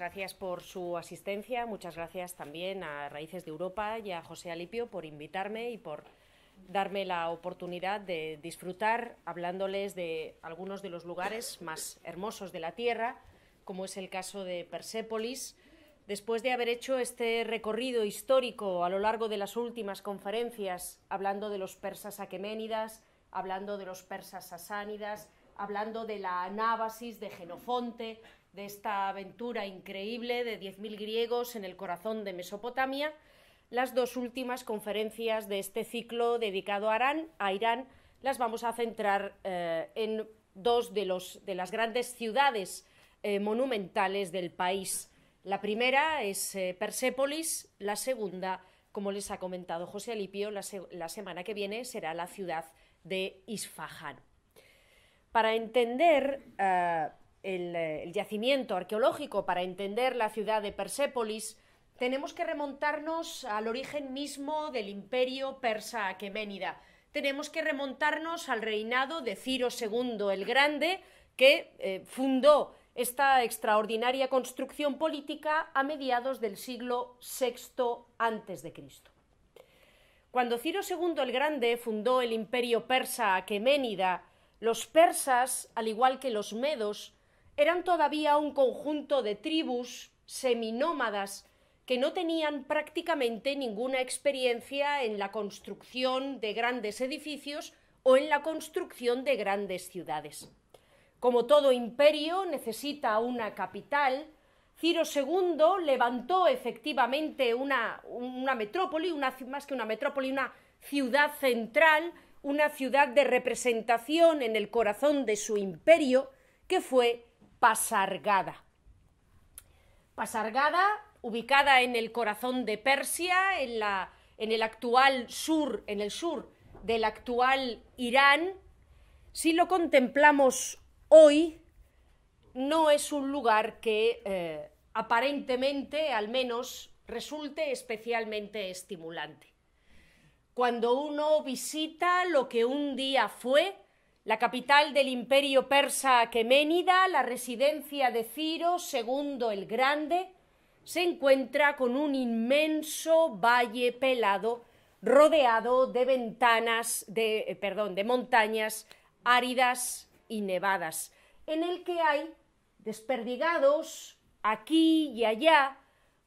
gracias por su asistencia, muchas gracias también a Raíces de Europa y a José Alipio por invitarme y por darme la oportunidad de disfrutar hablándoles de algunos de los lugares más hermosos de la Tierra, como es el caso de Persépolis, después de haber hecho este recorrido histórico a lo largo de las últimas conferencias, hablando de los persas aqueménidas, hablando de los persas sasánidas, hablando de la anábasis de Genofonte, de esta aventura increíble de 10.000 griegos en el corazón de Mesopotamia, las dos últimas conferencias de este ciclo dedicado a Irán, a Irán las vamos a centrar eh, en dos de, los, de, las grandes ciudades eh, monumentales del país. La primera es eh, Persépolis, la segunda, como les ha comentado José Alipio, la, semana que viene será la ciudad de Isfahan. Para entender el, yacimiento arqueológico para entender la ciudad de Persépolis, tenemos que remontarnos al origen mismo del imperio persa aqueménida. Tenemos que remontarnos al reinado de Ciro II el Grande, que eh, fundó esta extraordinaria construcción política a mediados del siglo VI a.C. Cuando Ciro II el Grande fundó el imperio persa aqueménida, los persas, al igual que los medos, eran todavía un conjunto de tribus seminómadas que no tenían prácticamente ninguna experiencia en la construcción de grandes edificios o en la construcción de grandes ciudades. Como todo imperio necesita una capital, Ciro II levantó efectivamente una, una metrópoli, una, más que una metrópoli, una ciudad central, una ciudad de representación en el corazón de su imperio, que fue Pasargada. Pasargada, ubicada en el corazón de Persia, en, la, en el actual sur, en el sur del actual Irán, si lo contemplamos hoy, no es un lugar que eh, aparentemente, al menos, resulte especialmente estimulante. Cuando uno visita lo que un día fue, la capital del imperio persa aqueménida, la residencia de Ciro II el Grande, se encuentra con un inmenso valle pelado rodeado de ventanas, de, eh, perdón, de montañas áridas y nevadas, en el que hay desperdigados aquí y allá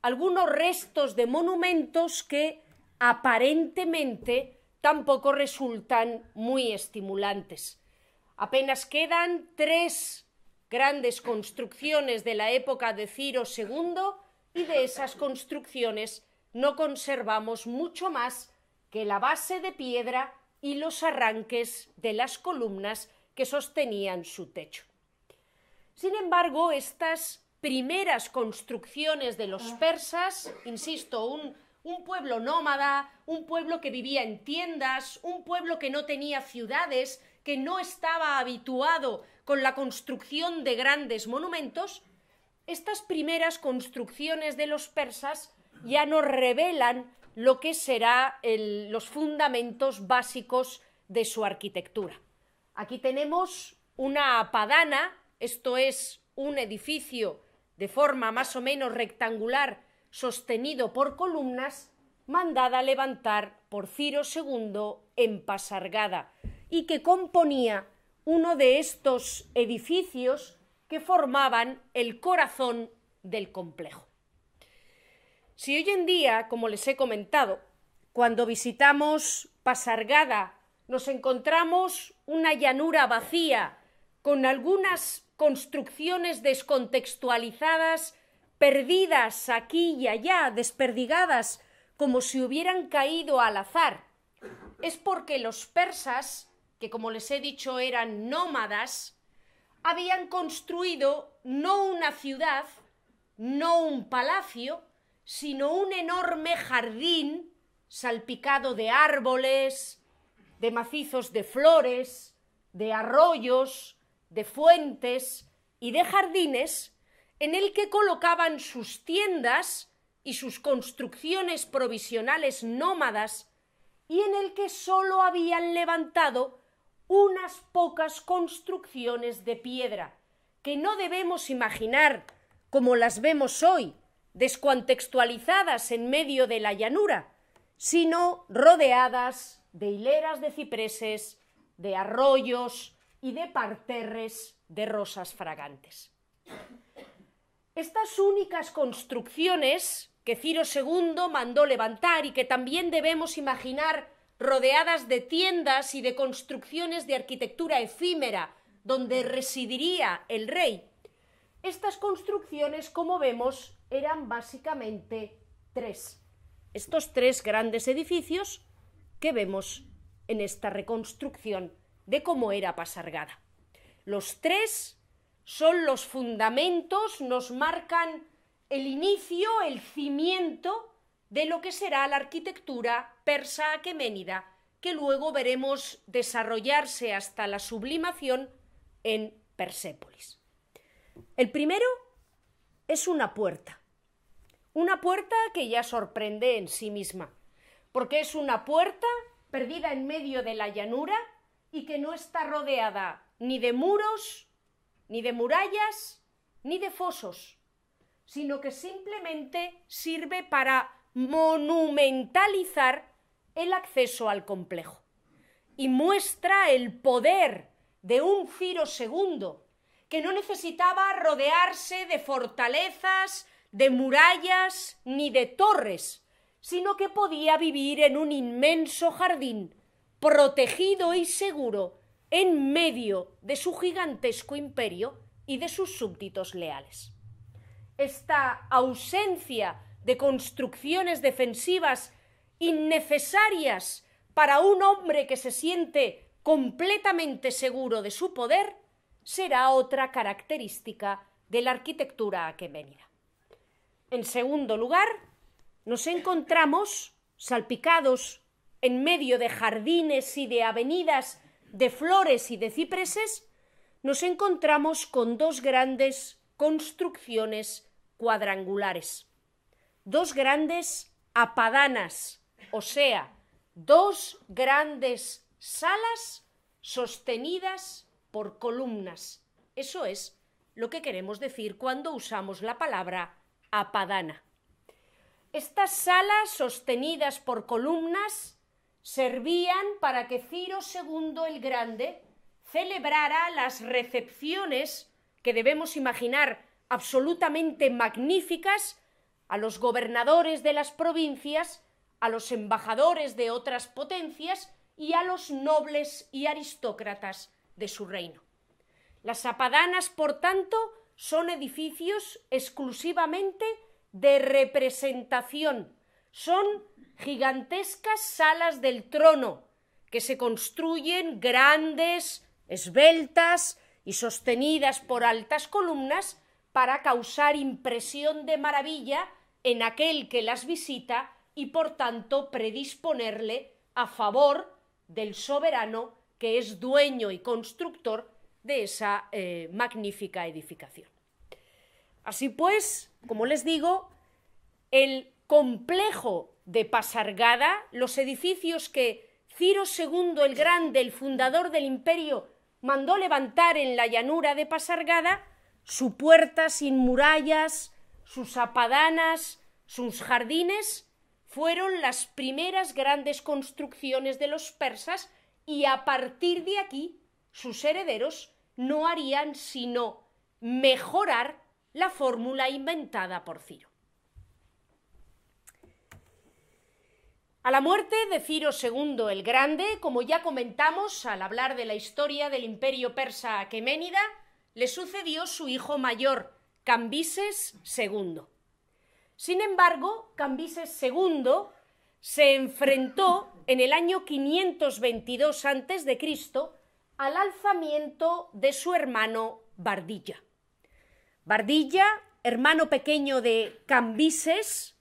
algunos restos de monumentos que aparentemente tampoco resultan muy estimulantes. Apenas quedan tres grandes construcciones de la época de Ciro II y de esas construcciones no conservamos mucho más que la base de piedra y los arranques de las columnas que sostenían su techo. Sin embargo, estas primeras construcciones de los persas, insisto, un, pueblo nómada, un pueblo que vivía en tiendas, un pueblo que no tenía ciudades, que no estaba habituado con la construcción de grandes monumentos, estas primeras construcciones de los persas ya nos revelan lo que serán los fundamentos básicos de su arquitectura. Aquí tenemos una padana, esto es un edificio de forma más o menos rectangular sostenido por columnas, mandada a levantar por Ciro II en Pasargada, y que componía uno de estos edificios que formaban el corazón del complejo. Si hoy en día, como les he comentado, cuando visitamos Pasargada nos encontramos una llanura vacía con algunas construcciones descontextualizadas, perdidas aquí y allá, desperdigadas, como si hubieran caído al azar, es porque los persas que como les he dicho eran nómadas, habían construido no una ciudad, no un palacio, sino un enorme jardín salpicado de árboles, de macizos de flores, de arroyos, de fuentes y de jardines, en el que colocaban sus tiendas y sus construcciones provisionales nómadas, y en el que sólo habían levantado unas pocas construcciones de piedra, que no debemos imaginar como las vemos hoy, descontextualizadas en medio de la llanura, sino rodeadas de hileras de cipreses, de arroyos y de parterres de rosas fragantes. Estas únicas construcciones que Ciro II mandó levantar y que también debemos imaginar rodeadas de tiendas y de construcciones de arquitectura efímera donde residiría el rey. Estas construcciones, como vemos, eran básicamente tres. Estos tres grandes edificios que vemos en esta reconstrucción de cómo era Pasargada. Los tres son los fundamentos, nos marcan el inicio, el cimiento de lo que será la arquitectura persa aqueménida, que luego veremos desarrollarse hasta la sublimación en Persépolis. El primero es una puerta, una puerta que ya sorprende en sí misma, porque es una puerta perdida en medio de la llanura y que no está rodeada ni de muros, ni de murallas, ni de fosos, sino que simplemente sirve para monumentalizar el acceso al complejo y muestra el poder de un Ciro II, que no necesitaba rodearse de fortalezas, de murallas ni de torres, sino que podía vivir en un inmenso jardín, protegido y seguro, en medio de su gigantesco imperio y de sus súbditos leales. Esta ausencia de construcciones defensivas innecesarias para un hombre que se siente completamente seguro de su poder, será otra característica de la arquitectura aqueménida. En segundo lugar, nos encontramos salpicados en medio de jardines y de avenidas de flores y de cipreses, nos encontramos con dos grandes construcciones cuadrangulares, dos grandes apadanas, o sea, dos grandes salas sostenidas por columnas. Eso es lo que queremos decir cuando usamos la palabra apadana. Estas salas sostenidas por columnas servían para que Ciro II el Grande celebrara las recepciones que debemos imaginar absolutamente magníficas a los gobernadores de las provincias, a los embajadores de otras potencias y a los nobles y aristócratas de su reino. Las apadanas, por tanto, son edificios exclusivamente de representación, son gigantescas salas del trono que se construyen grandes, esbeltas y sostenidas por altas columnas para causar impresión de maravilla en aquel que las visita y por tanto predisponerle a favor del soberano que es dueño y constructor de esa eh, magnífica edificación. Así pues, como les digo, el complejo de Pasargada, los edificios que Ciro II el Grande, el fundador del imperio, mandó levantar en la llanura de Pasargada, su puerta sin murallas, sus apadanas, sus jardines, fueron las primeras grandes construcciones de los persas y a partir de aquí sus herederos no harían sino mejorar la fórmula inventada por Ciro. A la muerte de Ciro II el Grande, como ya comentamos al hablar de la historia del imperio persa aqueménida, le sucedió su hijo mayor, Cambises II. Sin embargo, Cambises II se enfrentó en el año 522 a.C. al alzamiento de su hermano Bardilla. Bardilla, hermano pequeño de Cambises,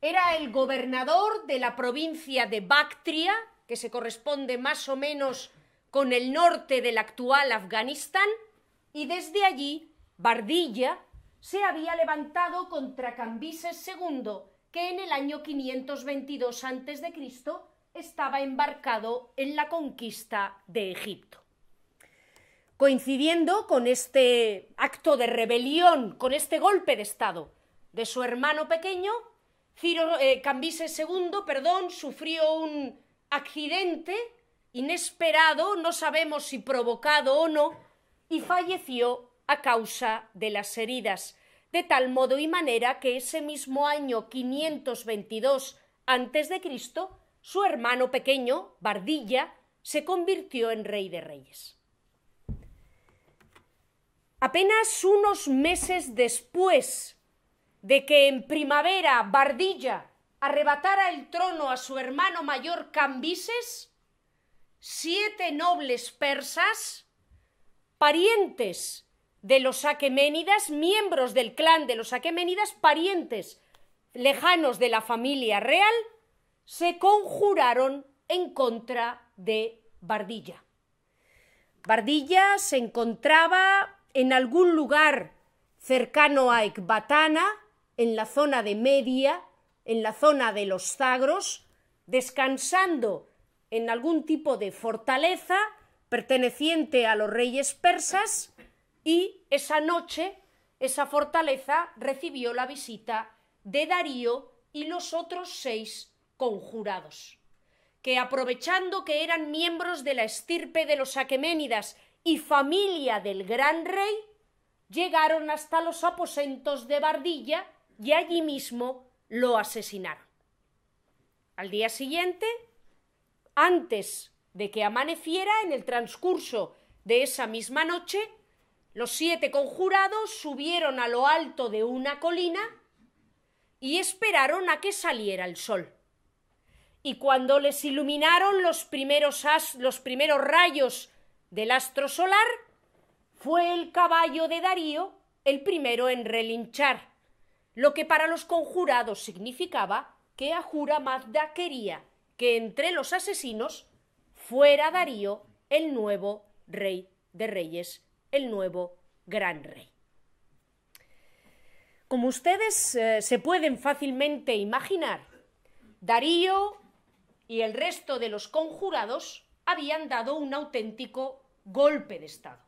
era el gobernador de la provincia de Bactria, que se corresponde más o menos con el norte del actual Afganistán, y desde allí Bardilla se había levantado contra Cambises II, que en el año 522 a.C. estaba embarcado en la conquista de Egipto. coincidiendo con este acto de rebelión, con este golpe de Estado de su hermano pequeño, eh, Cambises II, perdón, sufrió un accidente inesperado, no sabemos si provocado o no, y falleció a causa de las heridas, de tal modo y manera que ese mismo año 522 a.C., su hermano pequeño, Bardilla, se convirtió en rey de reyes. Apenas unos meses después de que en primavera Bardilla arrebatara el trono a su hermano mayor Cambises, siete nobles persas, parientes de los aqueménidas, miembros del clan de los aqueménidas, parientes lejanos de la familia real, se conjuraron en contra de Bardilla. Bardilla se encontraba en algún lugar cercano a Ecbatana, en la zona de Media, en la zona de los Zagros, descansando en algún tipo de fortaleza perteneciente a los reyes persas, y esa noche esa fortaleza recibió la visita de Darío y los otros seis conjurados, que aprovechando que eran miembros de la estirpe de los aqueménidas y familia del gran rey, llegaron hasta los aposentos de Bardilla y allí mismo lo asesinaron. Al día siguiente, antes de que amaneciera, en el transcurso de esa misma noche, los siete conjurados subieron a lo alto de una colina y esperaron a que saliera el sol. Y cuando les iluminaron los primeros, los primeros rayos del astro solar, fue el caballo de Darío el primero en relinchar, lo que para los conjurados significaba que Ajura Mazda quería que entre los asesinos fuera Darío el nuevo rey de reyes, el nuevo gran rey. Como ustedes eh, se pueden fácilmente imaginar, Darío y el resto de los conjurados habían dado un auténtico golpe de Estado.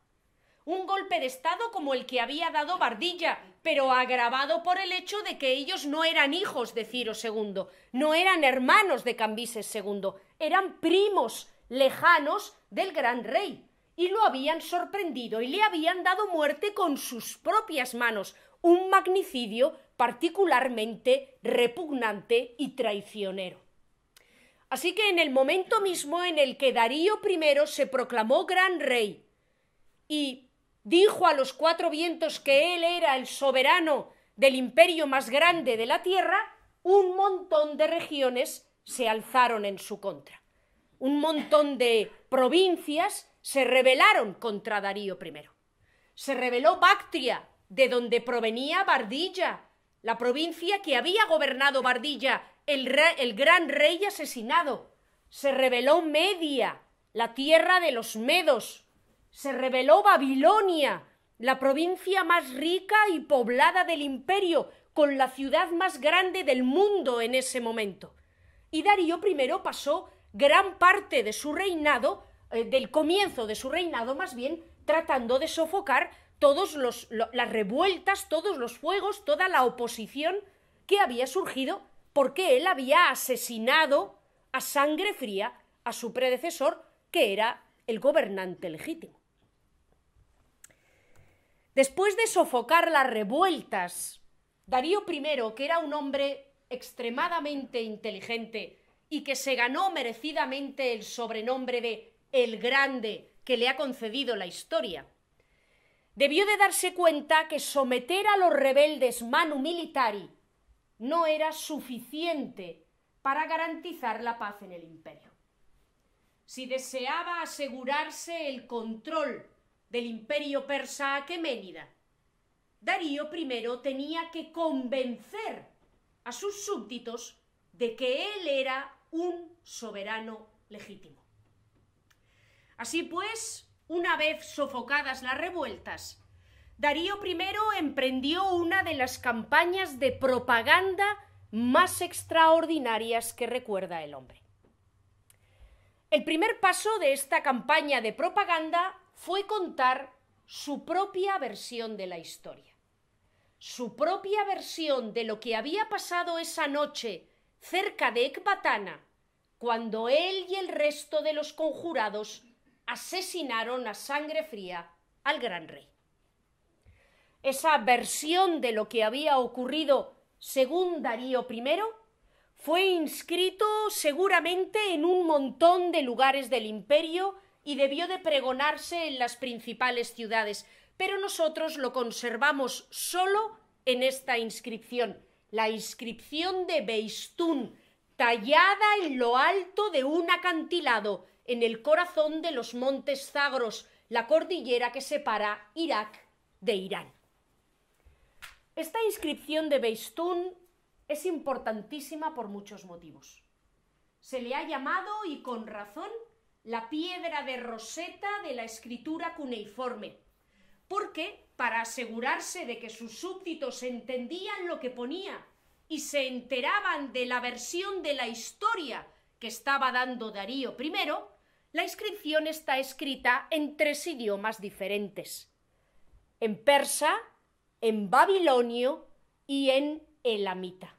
Un golpe de Estado como el que había dado Bardilla, pero agravado por el hecho de que ellos no eran hijos de Ciro II, no eran hermanos de Cambises II, eran primos lejanos del gran rey, y lo habían sorprendido y le habían dado muerte con sus propias manos, un magnicidio particularmente repugnante y traicionero. Así que en el momento mismo en el que Darío I se proclamó gran rey y dijo a los cuatro vientos que él era el soberano del imperio más grande de la tierra, un montón de regiones se alzaron en su contra. Un montón de provincias se rebelaron contra Darío I. Se rebeló Bactria, de donde provenía Bardilla, la provincia que había gobernado Bardilla el, gran rey asesinado. Se rebeló Media, la tierra de los medos. Se rebeló Babilonia, la provincia más rica y poblada del imperio, con la ciudad más grande del mundo en ese momento. Y Darío I pasó gran parte de su reinado, eh, del comienzo de su reinado más bien, tratando de sofocar todas las revueltas, todos los fuegos, toda la oposición que había surgido porque él había asesinado a sangre fría a su predecesor, que era el gobernante legítimo. Después de sofocar las revueltas, Darío I, que era un hombre extremadamente inteligente y que se ganó merecidamente el sobrenombre de El Grande que le ha concedido la historia, debió de darse cuenta que someter a los rebeldes manu militari no era suficiente para garantizar la paz en el imperio. Si deseaba asegurarse el control del imperio persa aqueménida, Darío I tenía que convencer a sus súbditos de que él era un soberano legítimo. Así pues, una vez sofocadas las revueltas, Darío I emprendió una de las campañas de propaganda más extraordinarias que recuerda el hombre. El primer paso de esta campaña de propaganda fue contar su propia versión de la historia, su propia versión de lo que había pasado esa noche cerca de Ecbatana, cuando él y el resto de los conjurados asesinaron a sangre fría al gran rey. Esa versión de lo que había ocurrido según Darío I fue inscrito seguramente en un montón de lugares del imperio y debió de pregonarse en las principales ciudades, pero nosotros lo conservamos solo en esta inscripción, la inscripción de Beistún, tallada en lo alto de un acantilado, en el corazón de los montes Zagros, la cordillera que separa Irak de Irán. Esta inscripción de Beistún es importantísima por muchos motivos. Se le ha llamado, y con razón, la piedra de roseta de la escritura cuneiforme, porque para asegurarse de que sus súbditos entendían lo que ponía y se enteraban de la versión de la historia que estaba dando Darío I, la inscripción está escrita en tres idiomas diferentes, en persa, en babilonio y en elamita.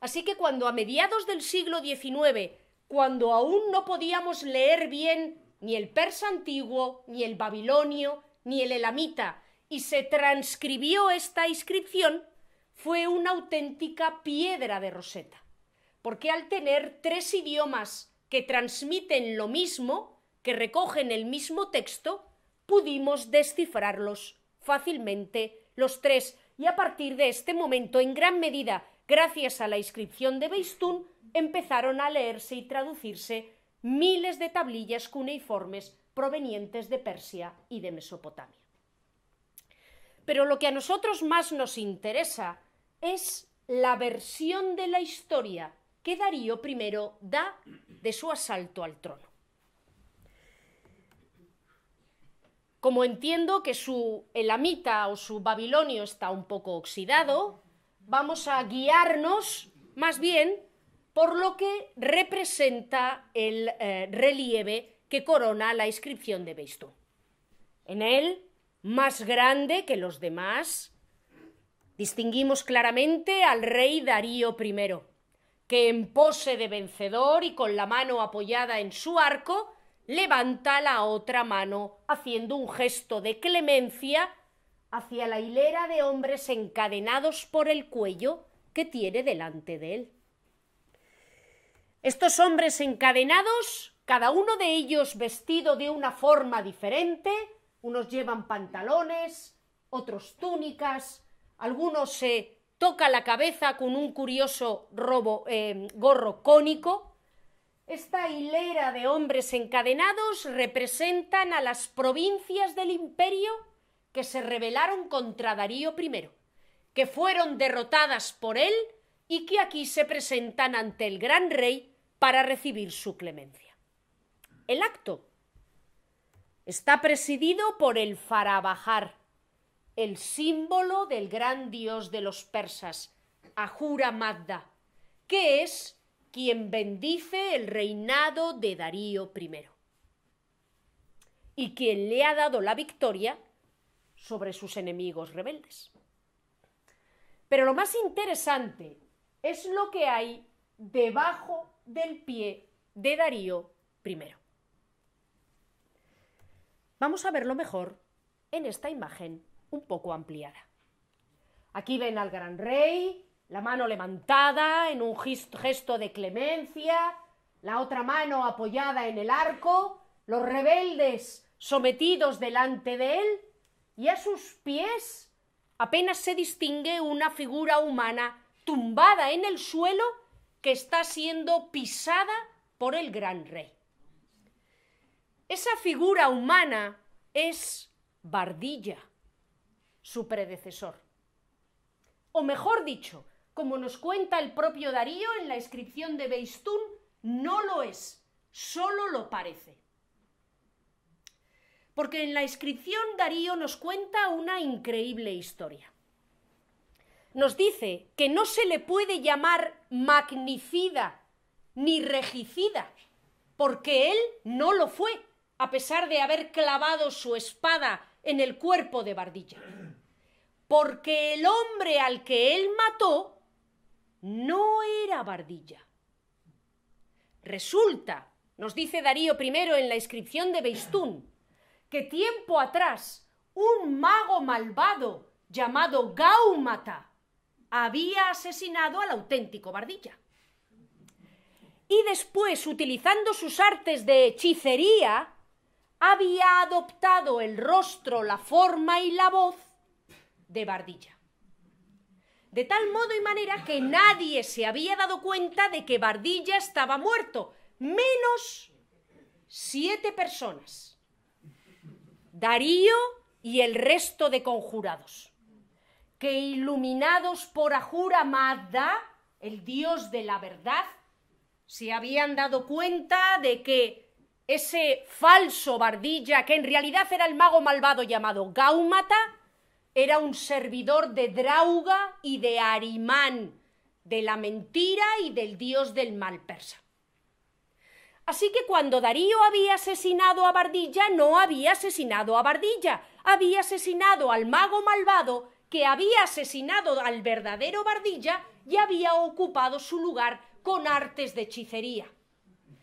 Así que cuando a mediados del siglo XIX, cuando aún no podíamos leer bien ni el persa antiguo, ni el babilonio, ni el elamita, y se transcribió esta inscripción, fue una auténtica piedra de Roseta, porque al tener tres idiomas que transmiten lo mismo, que recogen el mismo texto, pudimos descifrarlos fácilmente los tres, y a partir de este momento, en gran medida, gracias a la inscripción de Beistún, empezaron a leerse y traducirse miles de tablillas cuneiformes provenientes de Persia y de Mesopotamia. Pero lo que a nosotros más nos interesa es la versión de la historia que Darío I da de su asalto al trono. Como entiendo que su elamita o su babilonio está un poco oxidado, vamos a guiarnos más bien por lo que representa el eh, relieve que corona la inscripción de Beistú. En él, más grande que los demás, Distinguimos claramente al rey Darío I, que en pose de vencedor y con la mano apoyada en su arco, levanta la otra mano haciendo un gesto de clemencia hacia la hilera de hombres encadenados por el cuello que tiene delante de él. Estos hombres encadenados, cada uno de ellos vestido de una forma diferente, unos llevan pantalones, otros túnicas, algunos se toca la cabeza con un curioso eh, gorro cónico. Esta hilera de hombres encadenados representan a las provincias del imperio que se rebelaron contra Darío I, que fueron derrotadas por él y que aquí se presentan ante el gran rey para recibir su clemencia. El acto está presidido por el Farabajar, el símbolo del gran dios de los persas, Ahura Mazda, que es quien bendice el reinado de Darío I y quien le ha dado la victoria sobre sus enemigos rebeldes. Pero lo más interesante es lo que hay debajo del pie de Darío I. Vamos a verlo mejor en esta imagen un poco ampliada. Aquí ven al gran rey, la mano levantada en un gesto de clemencia, la otra mano apoyada en el arco, los rebeldes sometidos delante de él, y a sus pies apenas se distingue una figura humana tumbada en el suelo que está siendo pisada por el gran rey. Esa figura humana es Bardilla, su predecesor. O mejor dicho, como nos cuenta el propio Darío en la inscripción de Beistún, no lo es, solo lo parece. Porque en la inscripción Darío nos cuenta una increíble historia. Nos dice que no se le puede llamar magnicida ni regicida, porque él no lo fue, a pesar de haber clavado su espada en el cuerpo de Bardilla. Porque el hombre al que él mató no era Bardilla. Resulta, nos dice Darío I en la inscripción de Beistún, que tiempo atrás un mago malvado llamado Gaumata había asesinado al auténtico Bardilla. Y después, utilizando sus artes de hechicería, había adoptado el rostro, la forma y la voz de Bardilla. De tal modo y manera que nadie se había dado cuenta de que Bardilla estaba muerto, menos siete personas. Darío y el resto de conjurados, que iluminados por Ahura Mazda, el dios de la verdad, se habían dado cuenta de que ese falso Bardilla, que en realidad era el mago malvado llamado Gaumata, era un servidor de Drauga y de Arimán, de la mentira y del dios del mal persa. Así que cuando Darío había asesinado a Bardilla, no había asesinado a Bardilla, había asesinado al mago malvado que había asesinado al verdadero Bardilla y había ocupado su lugar con artes de hechicería.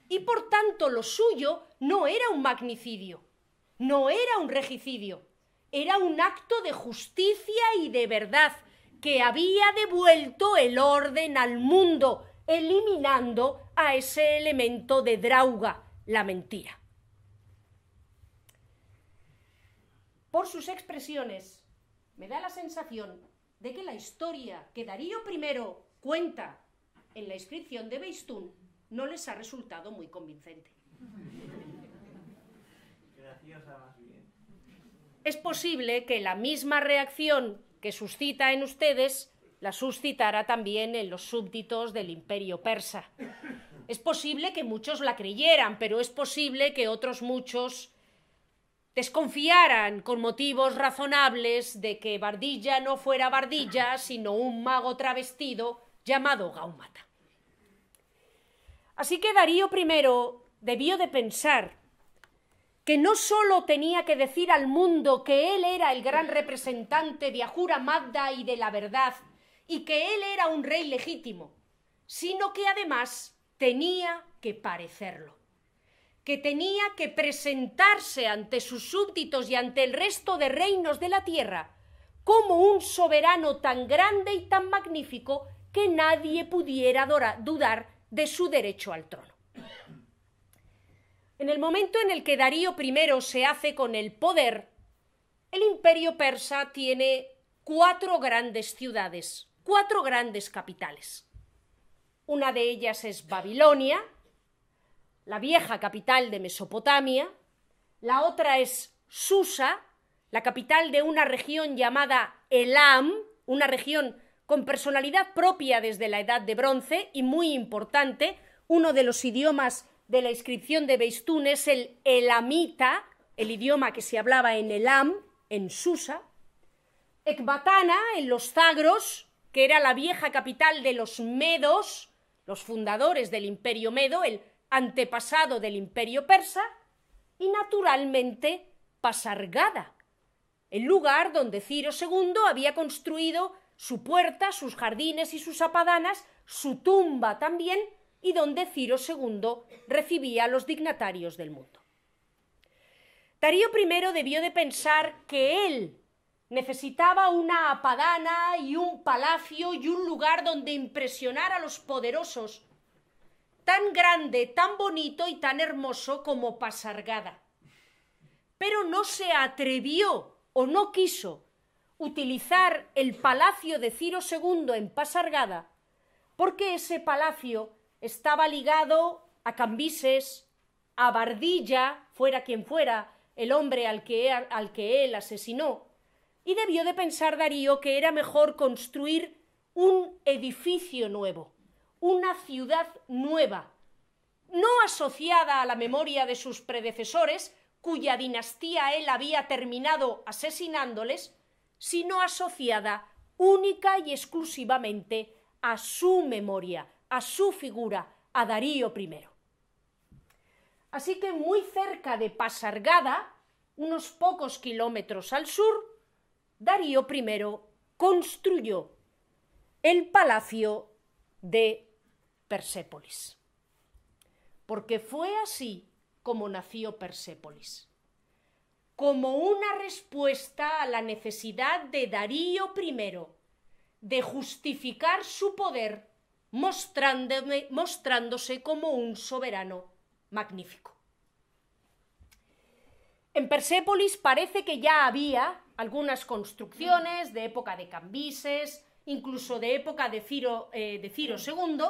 Y por tanto lo suyo no era un magnicidio, no era un regicidio, era un acto de justicia y de verdad que había devuelto el orden al mundo, eliminando a ese elemento de drauga, la mentira. Por sus expresiones, me da la sensación de que la historia que Darío I cuenta en la inscripción de Beistún no les ha resultado muy convincente. Es posible que la misma reacción que suscita en ustedes la suscitara también en los súbditos del imperio persa. Es posible que muchos la creyeran, pero es posible que otros muchos desconfiaran con motivos razonables de que Bardilla no fuera Bardilla, sino un mago travestido llamado Gaumata. Así que Darío I debió de pensar que no sólo tenía que decir al mundo que él era el gran representante de Ahura Mazda y de la verdad, y que él era un rey legítimo, sino que además tenía que parecerlo, que tenía que presentarse ante sus súbditos y ante el resto de reinos de la tierra como un soberano tan grande y tan magnífico que nadie pudiera dudar de su derecho al trono. En el momento en el que Darío I se hace con el poder, el imperio persa tiene cuatro grandes ciudades, cuatro grandes capitales. Una de ellas es Babilonia, la vieja capital de Mesopotamia, la otra es Susa, la capital de una región llamada Elam, una región con personalidad propia desde la Edad de Bronce y muy importante, uno de los idiomas de la inscripción de Beistún es el elamita, el idioma que se hablaba en Elam, en Susa, Ecbatana, en los Zagros, que era la vieja capital de los medos, los fundadores del imperio medo, el antepasado del imperio persa, y naturalmente Pasargada, el lugar donde Ciro II había construido su puerta, sus jardines y sus apadanas, su tumba también, y donde Ciro II recibía a los dignatarios del mundo. Darío I debió de pensar que él necesitaba una apadana y un palacio y un lugar donde impresionar a los poderosos, tan grande, tan bonito y tan hermoso como Pasargada. Pero no se atrevió o no quiso utilizar el palacio de Ciro II en Pasargada, porque ese palacio estaba ligado a Cambises, a Bardilla, fuera quien fuera el hombre al que, él asesinó, y debió de pensar Darío que era mejor construir un edificio nuevo, una ciudad nueva, no asociada a la memoria de sus predecesores, cuya dinastía él había terminado asesinándoles, sino asociada única y exclusivamente a su memoria, a su figura, a Darío I. Así que muy cerca de Pasargada, unos pocos kilómetros al sur, Darío I construyó el palacio de Persépolis. Porque fue así como nació Persépolis, como una respuesta a la necesidad de Darío I de justificar su poder mostrándose como un soberano magnífico. En Persépolis parece que ya había algunas construcciones de época de Cambises, incluso de época de Ciro, eh, de Ciro II,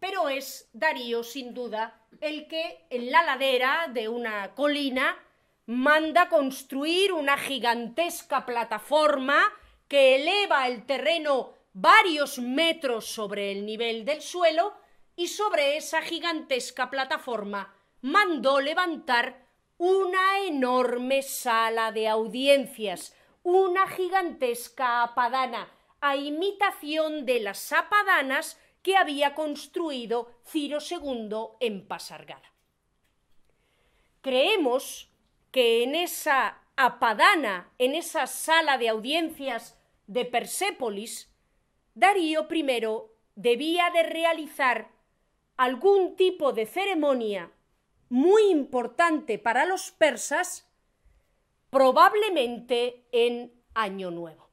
pero es Darío, sin duda, el que en la ladera de una colina manda construir una gigantesca plataforma que eleva el terreno varios metros sobre el nivel del suelo y sobre esa gigantesca plataforma mandó levantar una enorme sala de audiencias, una gigantesca apadana, a imitación de las apadanas que había construido Ciro II en Pasargada. Creemos que en esa apadana, en esa sala de audiencias de Persépolis, Darío I debía de realizar algún tipo de ceremonia muy importante para los persas, probablemente en Año Nuevo.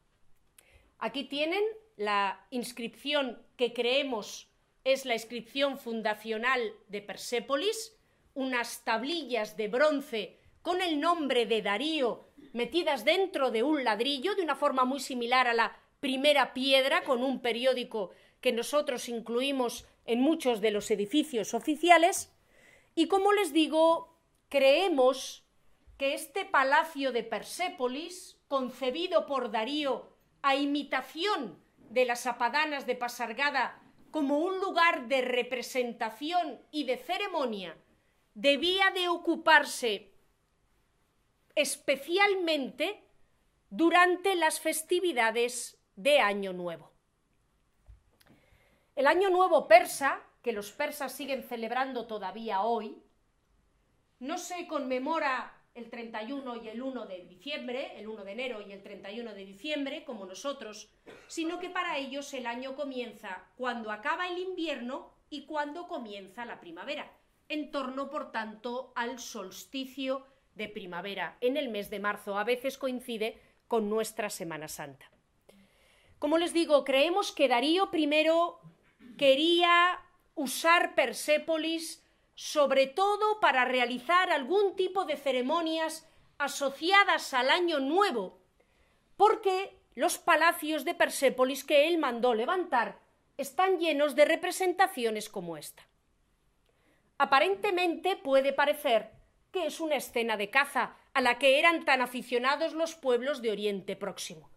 Aquí tienen la inscripción que creemos es la inscripción fundacional de Persépolis, unas tablillas de bronce con el nombre de Darío metidas dentro de un ladrillo de una forma muy similar a la primera piedra con un periódico que nosotros incluimos en muchos de los edificios oficiales. Y como les digo, creemos que este palacio de Persépolis, concebido por Darío a imitación de las apadanas de Pasargada como un lugar de representación y de ceremonia, debía de ocuparse especialmente durante las festividades de Año Nuevo. El Año Nuevo persa, que los persas siguen celebrando todavía hoy, no se conmemora el 31 y el 1 de diciembre, el 1 de enero y el 31 de diciembre, como nosotros, sino que para ellos el año comienza cuando acaba el invierno y cuando comienza la primavera, en torno, por tanto, al solsticio de primavera en el mes de marzo. A veces coincide con nuestra Semana Santa. Como les digo, creemos que Darío I quería usar Persépolis sobre todo para realizar algún tipo de ceremonias asociadas al año nuevo, porque los palacios de Persépolis que él mandó levantar están llenos de representaciones como esta. Aparentemente puede parecer que es una escena de caza a la que eran tan aficionados los pueblos de Oriente Próximo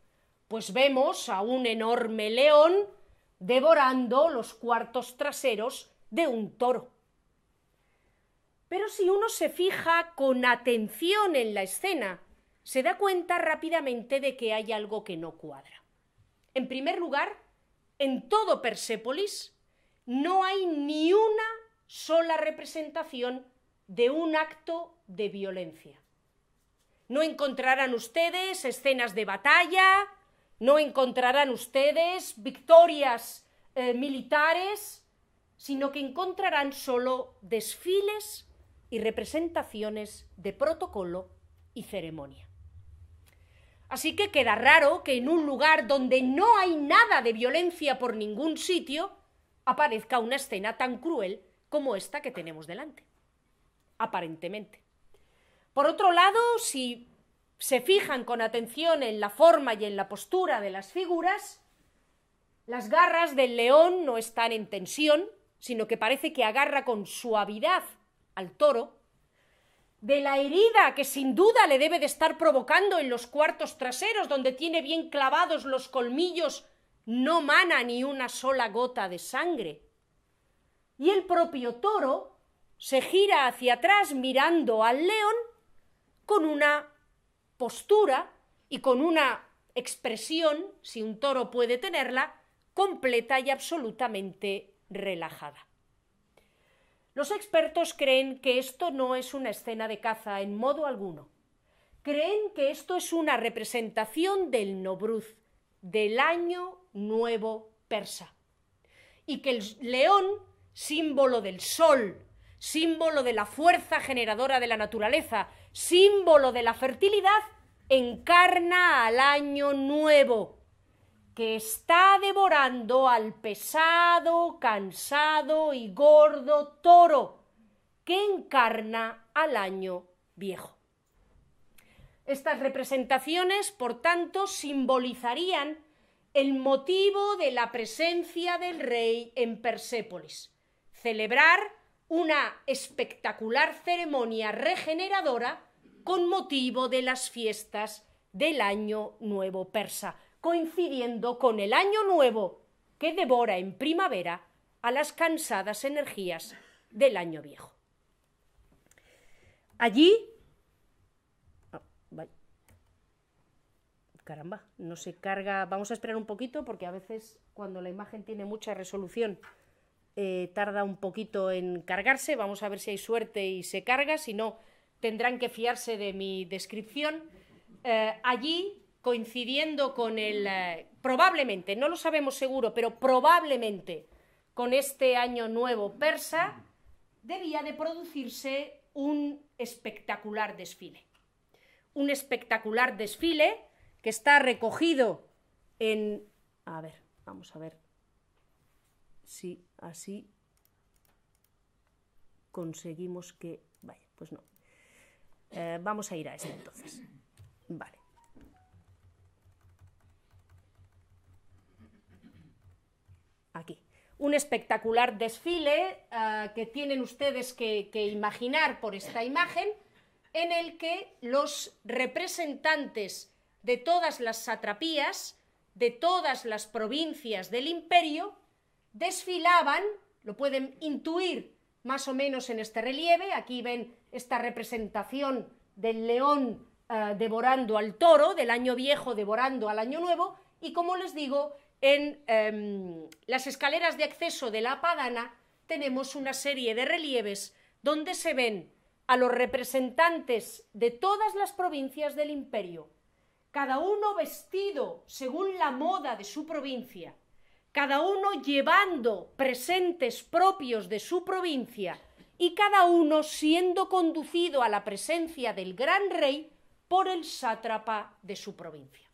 pues vemos a un enorme león devorando los cuartos traseros de un toro. Pero si uno se fija con atención en la escena, se da cuenta rápidamente de que hay algo que no cuadra. En primer lugar, en todo Persépolis no hay ni una sola representación de un acto de violencia. No encontrarán ustedes escenas de batalla, no encontrarán ustedes victorias eh, militares, sino que encontrarán solo desfiles y representaciones de protocolo y ceremonia. Así que queda raro que en un lugar donde no hay nada de violencia por ningún sitio aparezca una escena tan cruel como esta que tenemos delante. Aparentemente. Por otro lado, si se fijan con atención en la forma y en la postura de las figuras, las garras del león no están en tensión, sino que parece que agarra con suavidad al toro, de la herida que sin duda le debe de estar provocando en los cuartos traseros, donde tiene bien clavados los colmillos, no mana ni una sola gota de sangre. Y el propio toro se gira hacia atrás mirando al león con una postura y con una expresión, si un toro puede tenerla, completa y absolutamente relajada. Los expertos creen que esto no es una escena de caza en modo alguno. Creen que esto es una representación del Nobruz, del año nuevo persa. Y que el león, símbolo del sol, símbolo de la fuerza generadora de la naturaleza, símbolo de la fertilidad, encarna al año nuevo, que está devorando al pesado, cansado y gordo toro, que encarna al año viejo. Estas representaciones, por tanto, simbolizarían el motivo de la presencia del rey en Persépolis, celebrar una espectacular ceremonia regeneradora con motivo de las fiestas del Año Nuevo Persa, coincidiendo con el Año Nuevo que devora en primavera a las cansadas energías del Año Viejo. Allí... Ah, caramba, no se carga... Vamos a esperar un poquito porque a veces cuando la imagen tiene mucha resolución eh, tarda un poquito en cargarse. Vamos a ver si hay suerte y se carga, si no tendrán que fiarse de mi descripción. Eh, allí coincidiendo con el, eh, probablemente, no lo sabemos seguro, pero probablemente con este año nuevo persa, debía de producirse un espectacular desfile. Un espectacular desfile que está recogido en... A ver, vamos a ver si así conseguimos que... Vaya, pues no. Eh, vamos a ir a este entonces. Vale. aquí. Un espectacular desfile eh, que tienen ustedes que, que imaginar por esta imagen, en el que los representantes de todas las satrapías, de todas las provincias del imperio, desfilaban, lo pueden intuir más o menos en este relieve, aquí ven esta representación del león eh, devorando al toro, del año viejo devorando al año nuevo, y como les digo, en em, las escaleras de acceso de la Padana tenemos una serie de relieves donde se ven a los representantes de todas las provincias del imperio, cada uno vestido según la moda de su provincia, cada uno llevando presentes propios de su provincia y cada uno siendo conducido a la presencia del gran rey por el sátrapa de su provincia.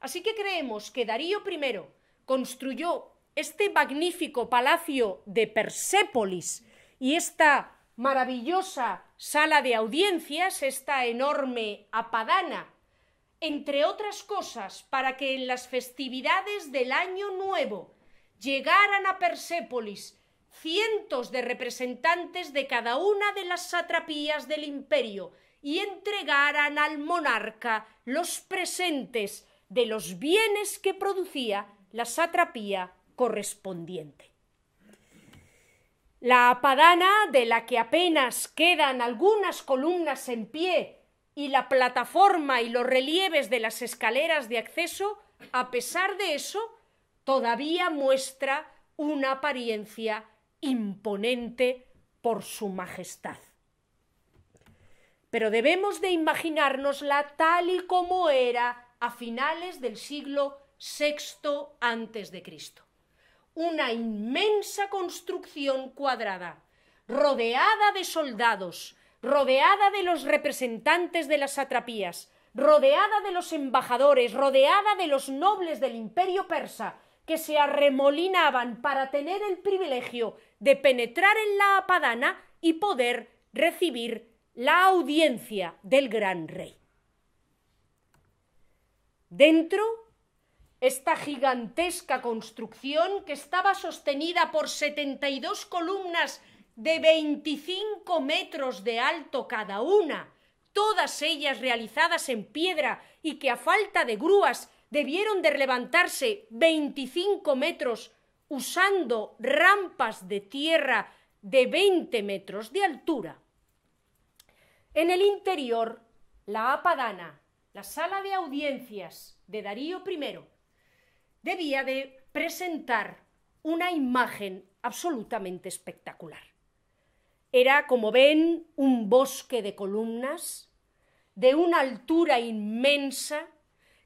Así que creemos que Darío I construyó este magnífico palacio de Persépolis y esta maravillosa sala de audiencias, esta enorme apadana, entre otras cosas, para que en las festividades del Año Nuevo llegaran a Persépolis cientos de representantes de cada una de las satrapías del imperio y entregaran al monarca los presentes de los bienes que producía la satrapía correspondiente. La apadana, de la que apenas quedan algunas columnas en pie, y la plataforma y los relieves de las escaleras de acceso, a pesar de eso, todavía muestra una apariencia imponente por su majestad. Pero debemos de imaginárnosla tal y como era a finales del siglo VI antes de Cristo. Una inmensa construcción cuadrada, rodeada de soldados, rodeada de los representantes de las satrapías, rodeada de los embajadores, rodeada de los nobles del imperio persa, que se arremolinaban para tener el privilegio de penetrar en la apadana y poder recibir la audiencia del gran rey. Dentro, esta gigantesca construcción que estaba sostenida por 72 columnas de 25 metros de alto cada una, todas ellas realizadas en piedra y que a falta de grúas debieron de levantarse 25 metros usando rampas de tierra de 20 metros de altura. En el interior, la apadana la sala de audiencias de Darío I debía de presentar una imagen absolutamente espectacular. Era, como ven, un bosque de columnas de una altura inmensa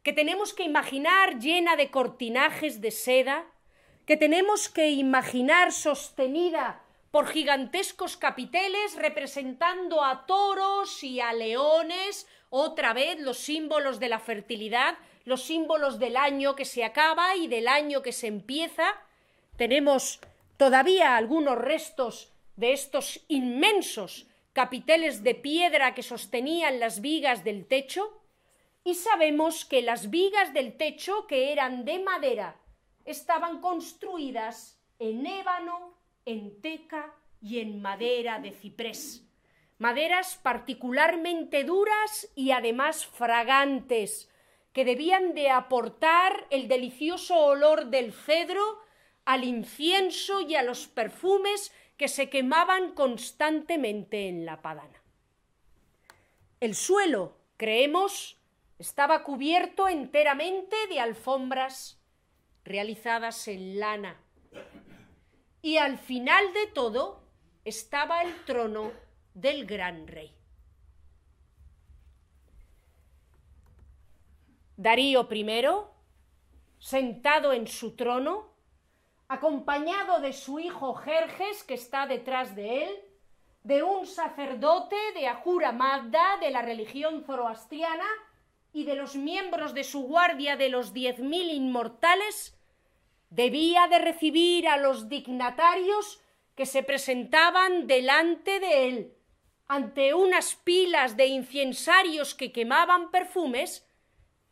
que tenemos que imaginar llena de cortinajes de seda, que tenemos que imaginar sostenida por gigantescos capiteles representando a toros y a leones, otra vez los símbolos de la fertilidad, los símbolos del año que se acaba y del año que se empieza. Tenemos todavía algunos restos de estos inmensos capiteles de piedra que sostenían las vigas del techo, y sabemos que las vigas del techo, que eran de madera, estaban construidas en ébano, en teca y en madera de ciprés. Maderas particularmente duras y además fragantes, que debían de aportar el delicioso olor del cedro al incienso y a los perfumes que se quemaban constantemente en la padana. El suelo, creemos, estaba cubierto enteramente de alfombras realizadas en lana. Y al final de todo estaba el trono del gran rey. Darío I, sentado en su trono, acompañado de su hijo Jerjes, que está detrás de él, de un sacerdote de Ahura Mazda de la religión zoroastriana y de los miembros de su guardia de los diez mil inmortales, debía de recibir a los dignatarios que se presentaban delante de él, ante unas pilas de incensarios que quemaban perfumes,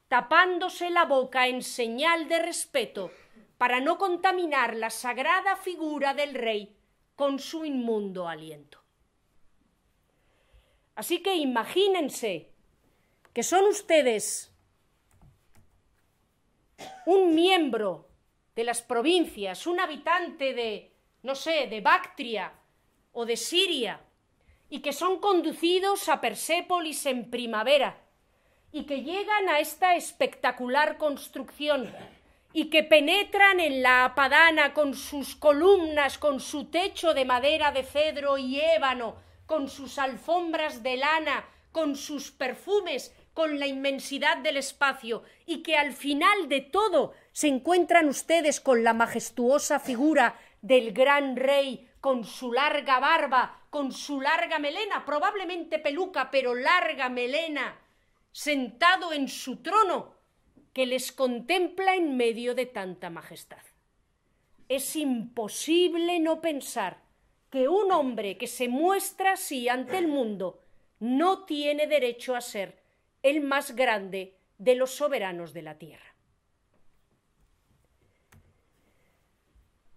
tapándose la boca en señal de respeto para no contaminar la sagrada figura del rey con su inmundo aliento. Así que imagínense que son ustedes un miembro de las provincias, un habitante de, no sé, de Bactria o de Siria, y que son conducidos a Persépolis en primavera, y que llegan a esta espectacular construcción, y que penetran en la apadana con sus columnas, con su techo de madera de cedro y ébano, con sus alfombras de lana, con sus perfumes, con la inmensidad del espacio y que al final de todo se encuentran ustedes con la majestuosa figura del gran rey, con su larga barba, con su larga melena, probablemente peluca, pero larga melena, sentado en su trono, que les contempla en medio de tanta majestad. Es imposible no pensar que un hombre que se muestra así ante el mundo no tiene derecho a ser el más grande de los soberanos de la tierra.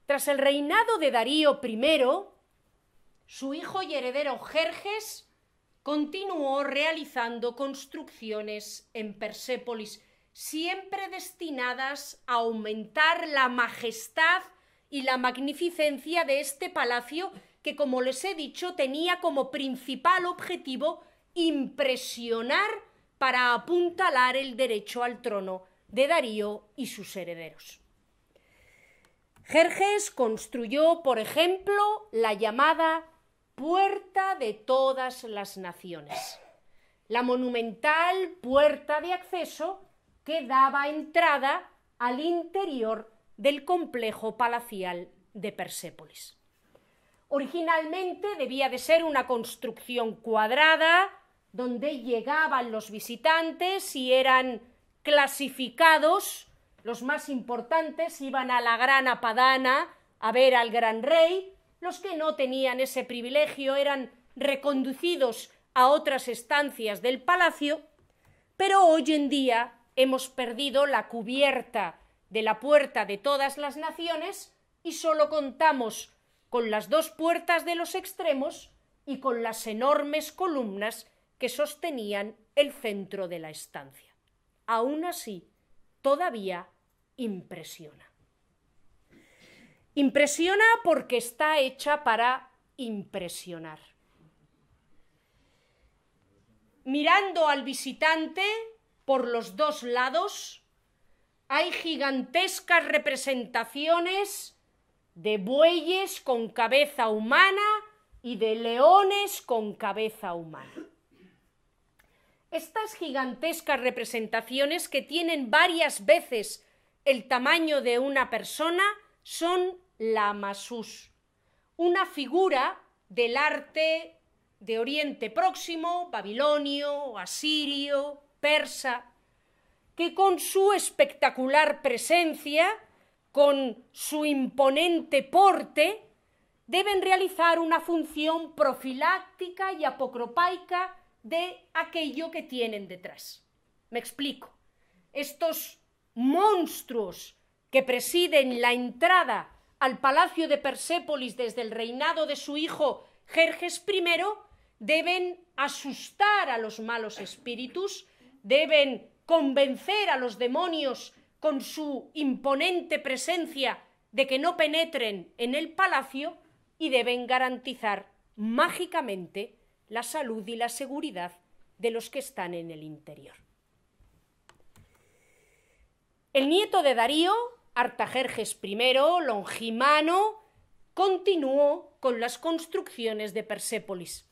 Tras el reinado de Darío I, su hijo y heredero Jerjes continuó realizando construcciones en Persépolis, siempre destinadas a aumentar la majestad y la magnificencia de este palacio que, como les he dicho, tenía como principal objetivo impresionar para apuntalar el derecho al trono de Darío y sus herederos. Jerjes construyó, por ejemplo, la llamada Puerta de todas las Naciones, la monumental puerta de acceso que daba entrada al interior del complejo palacial de Persépolis. Originalmente debía de ser una construcción cuadrada, donde llegaban los visitantes y eran clasificados, los más importantes iban a la gran apadana a ver al gran rey, los que no tenían ese privilegio eran reconducidos a otras estancias del palacio, pero hoy en día hemos perdido la cubierta de la puerta de todas las naciones y solo contamos con las dos puertas de los extremos y con las enormes columnas que sostenían el centro de la estancia. Aún así, todavía impresiona. Impresiona porque está hecha para impresionar. Mirando al visitante por los dos lados, hay gigantescas representaciones de bueyes con cabeza humana y de leones con cabeza humana. Estas gigantescas representaciones que tienen varias veces el tamaño de una persona son la masus, una figura del arte de Oriente Próximo, babilonio, asirio, persa, que con su espectacular presencia, con su imponente porte, deben realizar una función profiláctica y apocropaica de aquello que tienen detrás. Me explico. Estos monstruos que presiden la entrada al palacio de Persépolis desde el reinado de su hijo Jerjes I deben asustar a los malos espíritus, deben convencer a los demonios con su imponente presencia de que no penetren en el palacio y deben garantizar mágicamente la salud y la seguridad de los que están en el interior. El nieto de Darío, Artajerjes I, Longimano, continuó con las construcciones de Persépolis.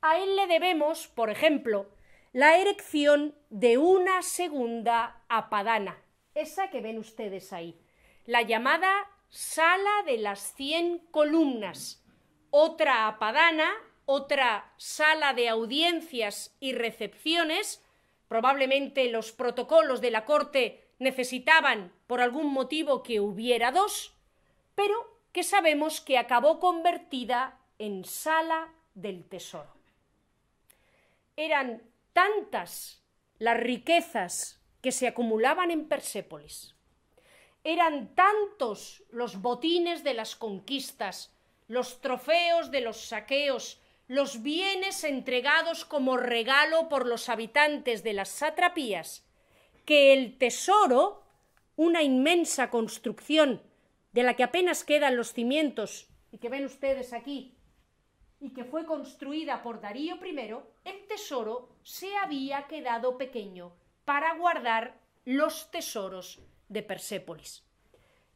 A él le debemos, por ejemplo, la erección de una segunda apadana, esa que ven ustedes ahí, la llamada Sala de las Cien Columnas, otra apadana, otra sala de audiencias y recepciones, probablemente los protocolos de la corte necesitaban por algún motivo que hubiera dos, pero que sabemos que acabó convertida en sala del tesoro. Eran tantas las riquezas que se acumulaban en Persépolis, eran tantos los botines de las conquistas, los trofeos de los saqueos, los bienes entregados como regalo por los habitantes de las satrapías, que el tesoro, una inmensa construcción de la que apenas quedan los cimientos y que ven ustedes aquí, y que fue construida por Darío I, el tesoro se había quedado pequeño para guardar los tesoros de Persépolis.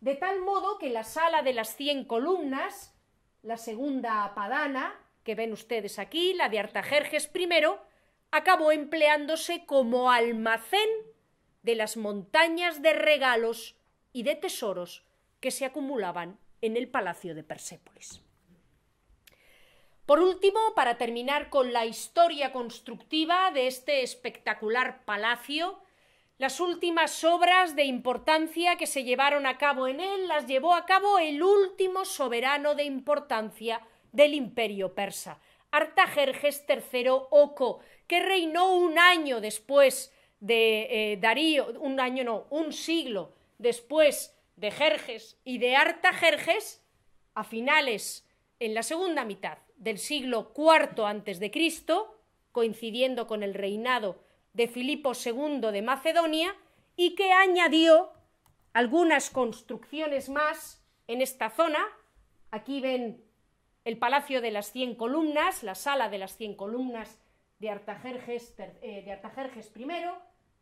De tal modo que la sala de las cien columnas, la segunda apadana, que ven ustedes aquí, la de Artajerjes I, acabó empleándose como almacén de las montañas de regalos y de tesoros que se acumulaban en el palacio de Persépolis. Por último, para terminar con la historia constructiva de este espectacular palacio, las últimas obras de importancia que se llevaron a cabo en él las llevó a cabo el último soberano de importancia del imperio persa, Artajerjes III Oco, que reinó un año después de eh, Darío, un año no, un siglo después de Jerjes y de Artajerjes, a finales, en la segunda mitad del siglo IV antes de Cristo, coincidiendo con el reinado de Filipo II de Macedonia, y que añadió algunas construcciones más en esta zona. Aquí ven el Palacio de las Cien Columnas, la Sala de las Cien Columnas de Artajerjes, eh, de Artajerjes I,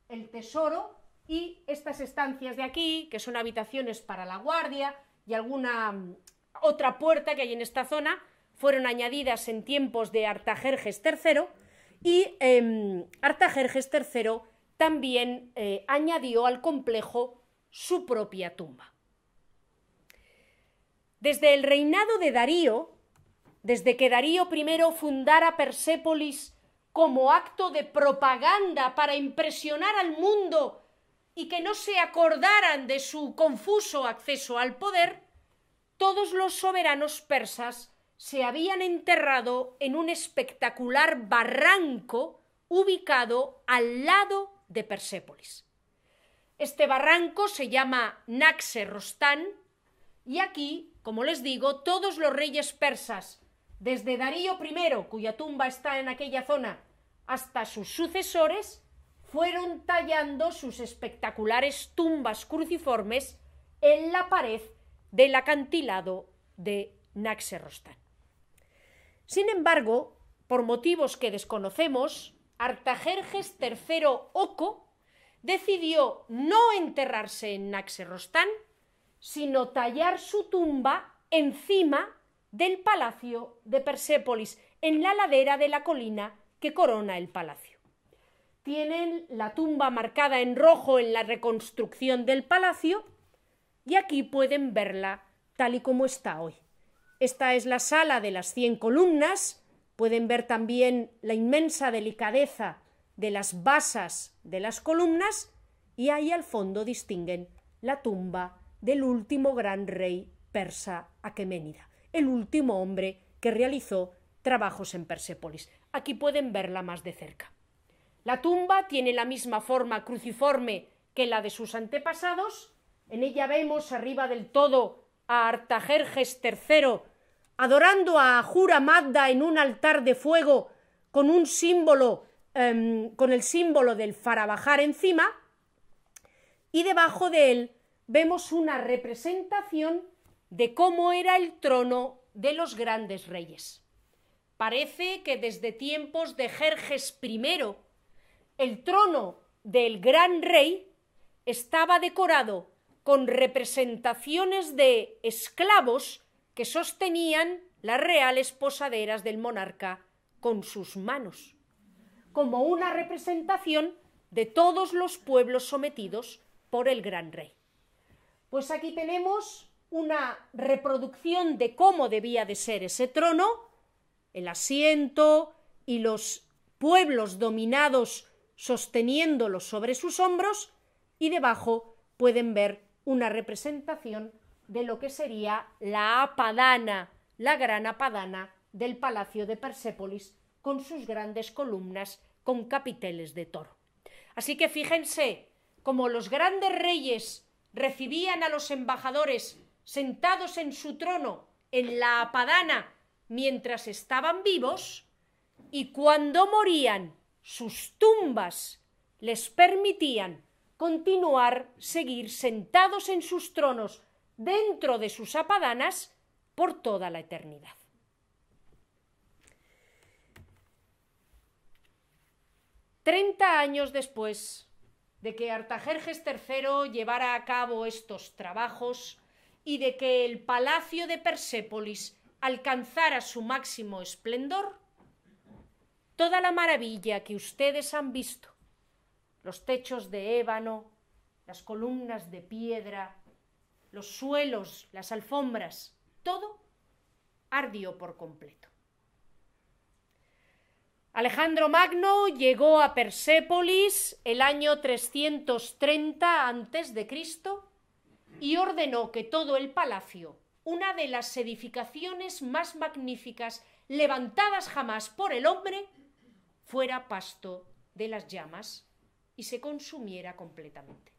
el Tesoro y estas estancias de aquí, que son habitaciones para la guardia y alguna mm, otra puerta que hay en esta zona, fueron añadidas en tiempos de Artajerjes III y eh, Artajerjes III también añadió al complejo su propia tumba. Desde el reinado de Darío, desde que Darío I fundara Persépolis como acto de propaganda para impresionar al mundo y que no se acordaran de su confuso acceso al poder, todos los soberanos persas se habían enterrado en un espectacular barranco ubicado al lado de Persépolis. Este barranco se llama Naxe Rostán y aquí, como les digo, todos los reyes persas desde Darío I, cuya tumba está en aquella zona, hasta sus sucesores, fueron tallando sus espectaculares tumbas cruciformes en la pared del acantilado de Naxerrostán. Sin embargo, por motivos que desconocemos, Artajerjes III Oco decidió no enterrarse en Naxerrostán, sino tallar su tumba encima del palacio de Persépolis, en la ladera de la colina que corona el palacio. Tienen la tumba marcada en rojo en la reconstrucción del palacio y aquí pueden verla tal y como está hoy. Esta es la sala de las cien columnas, pueden ver también la inmensa delicadeza de las basas de las columnas y ahí al fondo distinguen la tumba del último gran rey persa Aqueménida, el último hombre que realizó trabajos en Persépolis. Aquí pueden verla más de cerca. La tumba tiene la misma forma cruciforme que la de sus antepasados. En ella vemos arriba del todo a Artajerjes III adorando a Ajura Magda en un altar de fuego con un símbolo, em, con el símbolo del farabajar encima, y debajo de él vemos una representación de cómo era el trono de los grandes reyes. Parece que desde tiempos de Jerjes I, el trono del gran rey estaba decorado con representaciones de esclavos que sostenían las reales posaderas del monarca con sus manos, como una representación de todos los pueblos sometidos por el gran rey. Pues aquí tenemos una reproducción de cómo debía de ser ese trono, el asiento y los pueblos dominados sosteniéndolo sobre sus hombros, y debajo pueden ver una representación de lo que sería la apadana, la gran apadana del palacio de Persépolis, con sus grandes columnas con capiteles de toro. Así que fíjense, como los grandes reyes recibían a los embajadores sentados en su trono en la apadana mientras estaban vivos, y cuando morían sus tumbas les permitían continuar, seguir sentados en sus tronos dentro de sus apadanas por toda la eternidad. Treinta años después de que Artajerjes III llevara a cabo estos trabajos y de que el palacio de Persépolis alcanzara su máximo esplendor, toda la maravilla que ustedes han visto, los techos de ébano, las columnas de piedra, los suelos, las alfombras, todo ardió por completo. Alejandro Magno llegó a Persépolis el año 330 a.C. y ordenó que todo el palacio, una de las edificaciones más magníficas levantadas jamás por el hombre, fuera pasto de las llamas y se consumiera completamente.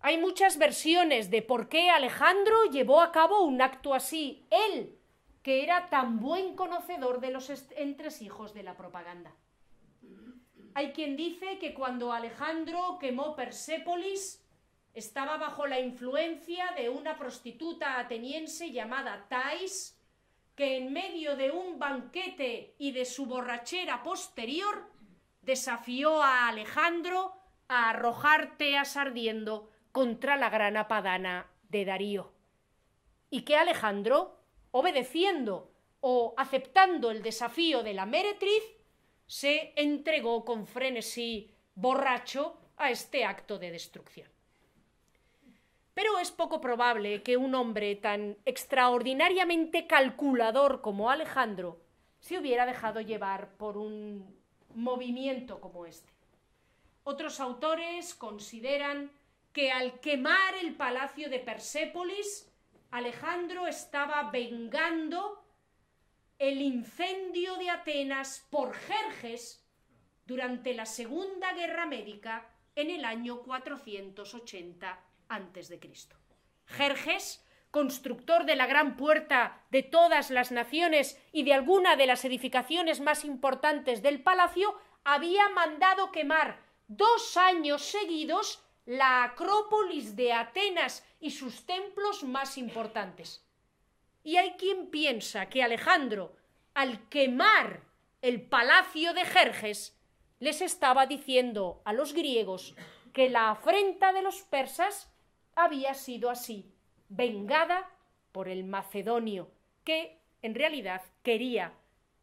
Hay muchas versiones de por qué Alejandro llevó a cabo un acto así, él, que era tan buen conocedor de los entresijos de la propaganda. Hay quien dice que cuando Alejandro quemó Persépolis, estaba bajo la influencia de una prostituta ateniense llamada Thais, que en medio de un banquete y de su borrachera posterior desafió a Alejandro a arrojar teas ardiendo contra la gran apadana de Darío. Y que Alejandro, obedeciendo o aceptando el desafío de la meretriz, se entregó con frenesí borracho a este acto de destrucción. Pero es poco probable que un hombre tan extraordinariamente calculador como Alejandro se hubiera dejado llevar por un movimiento como este. Otros autores consideran que al quemar el palacio de Persépolis, Alejandro estaba vengando el incendio de Atenas por Jerjes durante la Segunda Guerra Médica en el año 480 a.C. Jerjes, constructor de la gran puerta de todas las naciones y de alguna de las edificaciones más importantes del palacio, había mandado quemar dos años seguidos la Acrópolis de Atenas y sus templos más importantes. Y hay quien piensa que Alejandro, al quemar el palacio de Jerjes, les estaba diciendo a los griegos que la afrenta de los persas había sido así, vengada por el macedonio, que en realidad quería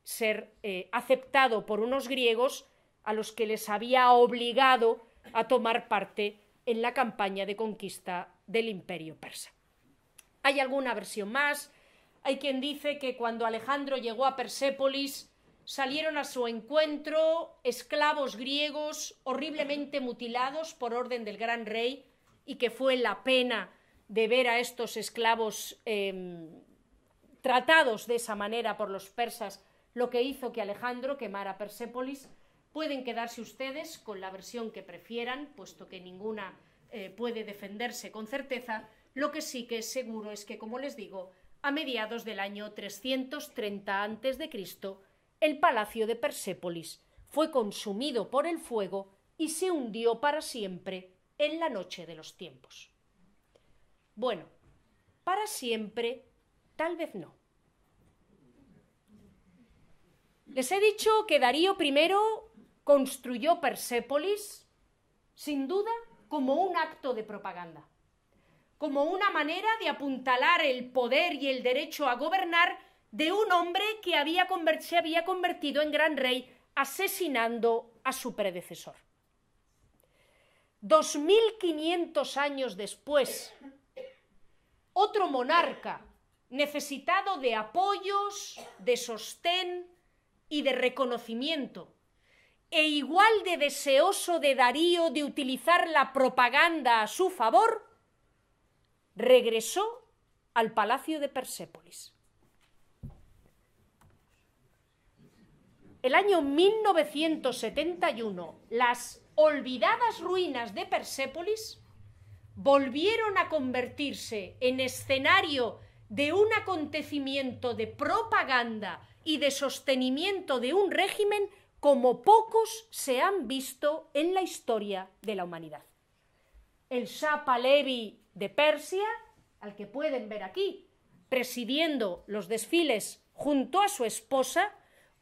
ser eh, aceptado por unos griegos a los que les había obligado a tomar parte en la campaña de conquista del imperio persa. Hay alguna versión más, hay quien dice que cuando Alejandro llegó a Persépolis salieron a su encuentro esclavos griegos horriblemente mutilados por orden del gran rey y que fue la pena de ver a estos esclavos em, tratados de esa manera por los persas lo que hizo que Alejandro quemara Persépolis. Pueden quedarse ustedes con la versión que prefieran, puesto que ninguna eh, puede defenderse con certeza. Lo que sí que es seguro es que, como les digo, a mediados del año 330 a.C., el palacio de Persépolis fue consumido por el fuego y se hundió para siempre en la noche de los tiempos. Bueno, para siempre, tal vez no. Les he dicho que Darío I construyó Persépolis, sin duda, como un acto de propaganda, como una manera de apuntalar el poder y el derecho a gobernar de un hombre que había se había convertido en gran rey asesinando a su predecesor. Dos mil quinientos años después, otro monarca necesitado de apoyos, de sostén, y de reconocimiento, e igual de deseoso de Darío de utilizar la propaganda a su favor, regresó al palacio de Persépolis. El año 1971, las olvidadas ruinas de Persépolis volvieron a convertirse en escenario de un acontecimiento de propaganda y de sostenimiento de un régimen como pocos se han visto en la historia de la humanidad. El Shah Pahlavi de Persia, al que pueden ver aquí, presidiendo los desfiles junto a su esposa,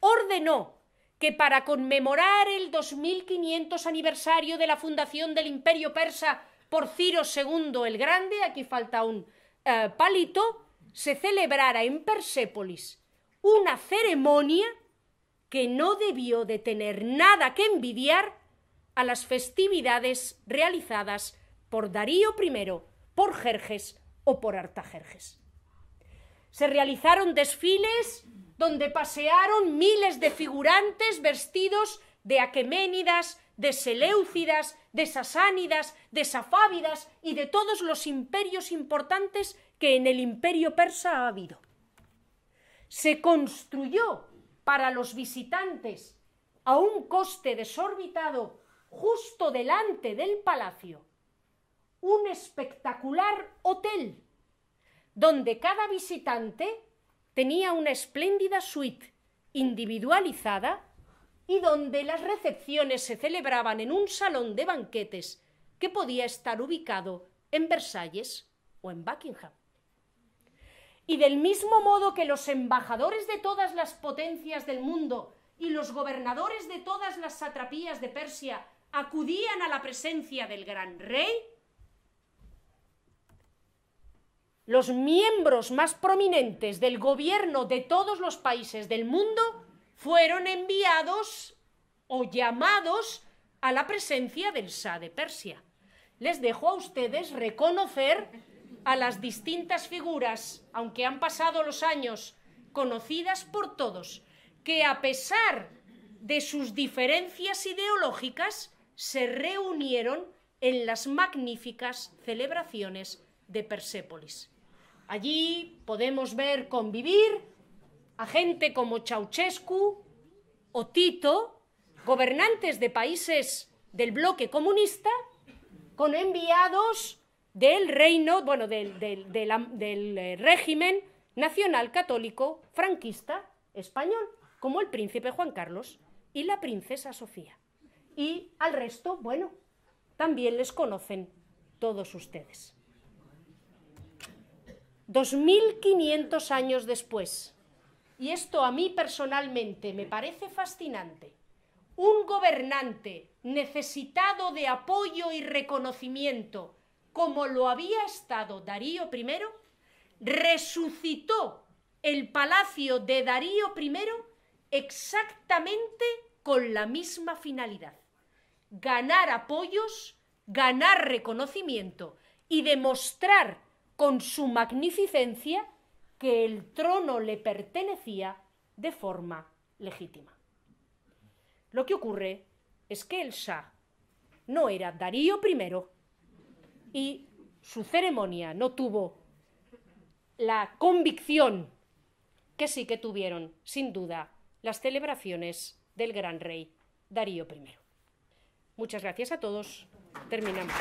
ordenó que para conmemorar el 2500 aniversario de la fundación del imperio persa por Ciro II el Grande, aquí falta un eh, palito, se celebrara en Persépolis una ceremonia que no debió de tener nada que envidiar a las festividades realizadas por Darío I, por Jerjes o por Artajerjes. Se realizaron desfiles donde pasearon miles de figurantes vestidos de aqueménidas, de seleucidas, de sasánidas, de safávidas y de todos los imperios importantes que en el imperio persa ha habido se construyó para los visitantes a un coste desorbitado justo delante del palacio un espectacular hotel donde cada visitante tenía una espléndida suite individualizada y donde las recepciones se celebraban en un salón de banquetes que podía estar ubicado en Versalles o en Buckingham. Y del mismo modo que los embajadores de todas las potencias del mundo y los gobernadores de todas las satrapías de Persia acudían a la presencia del gran rey, los miembros más prominentes del gobierno de todos los países del mundo fueron enviados o llamados a la presencia del Shah de Persia. Les dejo a ustedes reconocer a las distintas figuras, aunque han pasado los años, conocidas por todos, que a pesar de sus diferencias ideológicas, se reunieron en las magníficas celebraciones de Persépolis. Allí podemos ver convivir a gente como Ceausescu o Tito, gobernantes de países del bloque comunista, con enviados del reino, bueno, del, eh, régimen nacional católico franquista español, como el príncipe Juan Carlos y la princesa Sofía. Y al resto, bueno, también les conocen todos ustedes. 2.500 años después, y esto a mí personalmente me parece fascinante, un gobernante necesitado de apoyo y reconocimiento como lo había estado Darío I, resucitó el palacio de Darío I exactamente con la misma finalidad, ganar apoyos, ganar reconocimiento y demostrar con su magnificencia que el trono le pertenecía de forma legítima. Lo que ocurre es que el Shah no era Darío I y su ceremonia no tuvo la convicción que sí que tuvieron, sin duda, las celebraciones del gran rey Darío I. Muchas gracias a todos. Terminamos.